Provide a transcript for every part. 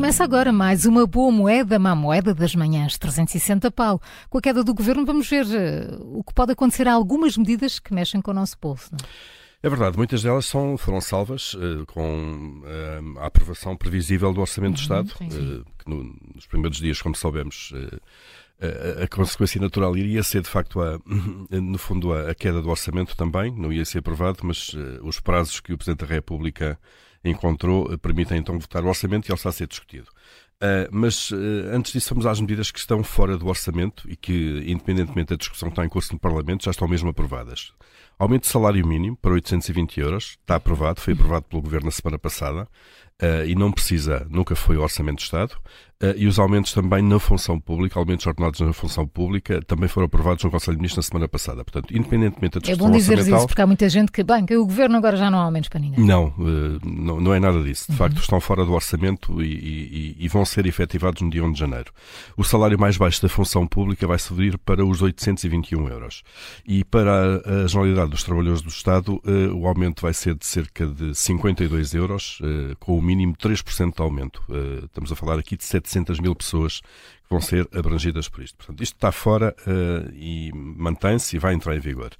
Começa agora mais uma boa moeda, má moeda das manhãs 360 pau. Com a queda do governo, vamos ver uh, o que pode acontecer a algumas medidas que mexem com o nosso bolso. É? é verdade, muitas delas são, foram salvas uh, com uh, a aprovação previsível do Orçamento do uhum, Estado, sim, sim. que no, nos primeiros dias, como soubemos, a, consequência natural iria ser, de facto, a, no fundo, a, a, queda do orçamento também, não ia ser aprovado, mas os prazos que o Presidente da República encontrou permitem então votar o orçamento e ele está a ser discutido. Uh, mas uh, antes disso, vamos às medidas que estão fora do orçamento e que, independentemente da discussão que está em curso no Parlamento, já estão mesmo aprovadas. Aumento de salário mínimo para 820 euros, está aprovado, foi aprovado pelo Governo na semana passada uh, e não precisa, nunca foi o Orçamento de Estado. Uh, e os aumentos também na função pública, aumentos ordenados na função pública, também foram aprovados no Conselho de Ministros na semana passada. Portanto, independentemente da discussão É bom dizer isso, porque há muita gente que, bem, que o Governo agora já não há aumentos para ninguém. Não, uh, não, não, é nada disso. De uhum. facto, estão fora do orçamento e, e, e, vão ser efetivados no dia 1 de janeiro. O salário mais baixo da função pública vai subir para os 821 euros. E para a, a dos trabalhadores do Estado, uh, o aumento vai ser de cerca de 52 euros, com o mínimo 3% de aumento. estamos a falar aqui de 700 mil pessoas vão ser abrangidas por isto. Portanto, isto está fora uh, e mantém-se e vai entrar em vigor.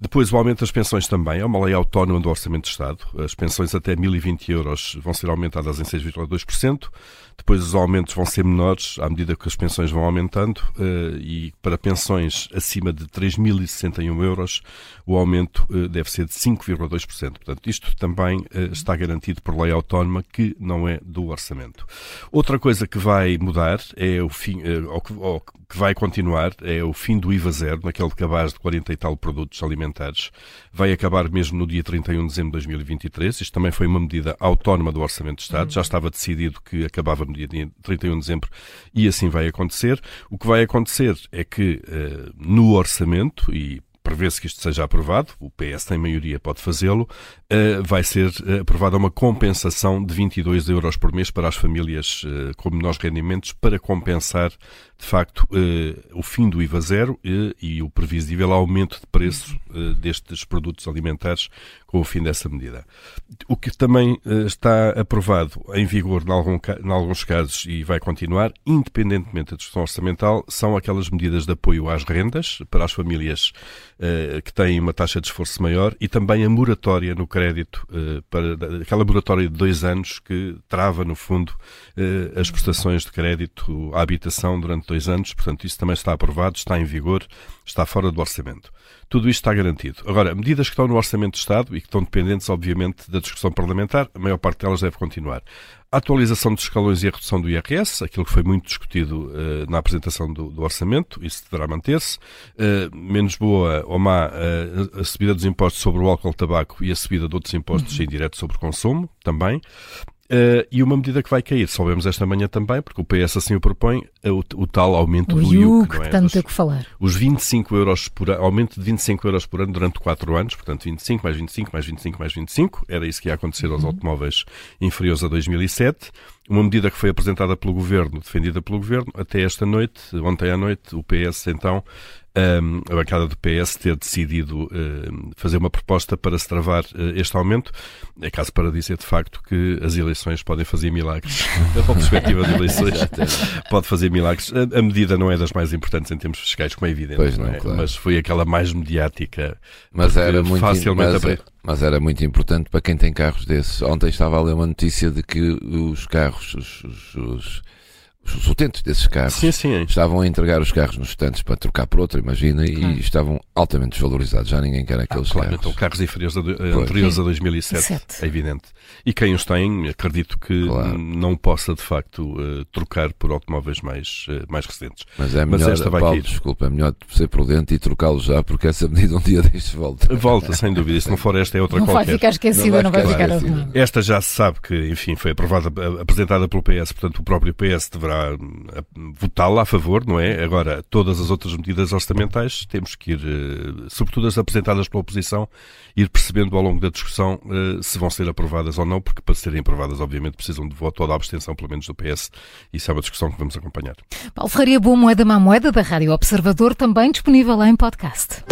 Depois, o aumento das pensões também. É uma lei autónoma do Orçamento de Estado. As pensões até 1.020 euros vão ser aumentadas em 6,2%. Depois os aumentos vão ser menores à medida que as pensões vão aumentando uh, e para pensões acima de 3.061 euros o aumento uh, deve ser de 5,2%. Portanto, isto também está garantido por lei autónoma que não é do orçamento. Outra coisa que vai mudar é o fim, ou que, ou que vai continuar é o fim do IVA zero naquele cabaz de 40 e tal produtos alimentares. Vai acabar mesmo no dia 31 de dezembro de 2023. Isto também foi uma medida autónoma do Orçamento de Estado. Já estava decidido que acabava no dia 31 de dezembro e assim vai acontecer. O que vai acontecer é que uh, no orçamento, e prevê-se que isto seja aprovado, o PS tem maioria, pode fazê-lo, uh, vai ser uh, aprovada uma compensação de 22 euros por mês para as famílias uh, com menores rendimentos para compensar, de facto, o fim do IVA zero e o previsível aumento de preço destes produtos alimentares com o fim dessa medida. O que também está aprovado em vigor em, alguns casos e vai continuar, independentemente da discussão orçamental, são aquelas medidas de apoio às rendas para as famílias eh, que têm uma taxa de esforço maior e também a moratória no crédito, eh, para, aquela moratória de dois anos que trava, no fundo, eh, as prestações de crédito à habitação durante dois anos. Portanto, isso também está aprovado, está em vigor, está fora do orçamento. Tudo isto está garantido. Agora, medidas que estão no Orçamento de Estado e que estão dependentes, obviamente, da discussão parlamentar, a maior parte delas deve continuar. A atualização dos escalões e a redução do IRS, aquilo que foi muito discutido uh, na apresentação do, do, orçamento, isso deverá manter-se. Uh, menos boa ou má uh, a subida dos impostos sobre o álcool, tabaco e a subida de outros impostos uhum. indiretos sobre o consumo, também. Uh, e uma medida que vai cair, soubemos esta manhã também, porque o PS assim o propõe, é o, o tal aumento o do IUC. É? tanto que falar. Os 25 euros por ano, aumento de 25 euros por ano durante 4 anos, portanto 25 mais 25 mais 25 mais 25, era isso que ia acontecer aos uhum. automóveis inferiores a 2007. Uma medida que foi apresentada pelo Governo, defendida pelo Governo, até esta noite, ontem à noite, o PS então um, a bancada do PS ter decidido uh, fazer uma proposta para se travar uh, este aumento. É caso para dizer, de facto, que as eleições podem fazer milagres. a perspectiva de eleições pode fazer milagres. A, a, medida não é das mais importantes em termos fiscais, como é evidente, não, não é? claro. mas foi aquela mais mediática. Mas era muito facilmente mas, mas era muito importante para quem tem carros desses. Ontem estava a ler uma notícia de que os carros, os, os, os os utentes desses carros sim, sim. estavam a entregar os carros nos estantes para trocar por outro, imagina, e estavam altamente desvalorizados. Já ninguém quer aqueles ah, claro, carros. Então, carros inferiores a, anteriores a 2007, é evidente. E quem os tem, acredito que claro. não possa de facto uh, trocar por automóveis mais, uh, mais recentes. Mas é melhor, Mas esta vai Paulo, desculpa, é melhor ser prudente e trocá-lo já, porque essa medida um dia destes volta. Volta, sem dúvida. Se não for esta, é outra não qualquer. Vai ficar esquecida, não vai ficar, não vai ficar Esta já se sabe que, enfim, foi aprovada, apresentada pelo PS, portanto o próprio PS deverá votá-la a favor, não é? Agora, todas as outras medidas orçamentais temos que ir, eh, sobretudo as apresentadas pela oposição, ir percebendo ao longo da discussão eh, se vão ser aprovadas ou não, porque para serem aprovadas, obviamente, precisam de voto ou da abstenção, pelo menos do PS. Isso é uma discussão que vamos acompanhar. Paulo Ferreira, boa moeda, má moeda, da Rádio Observador, também disponível em podcast.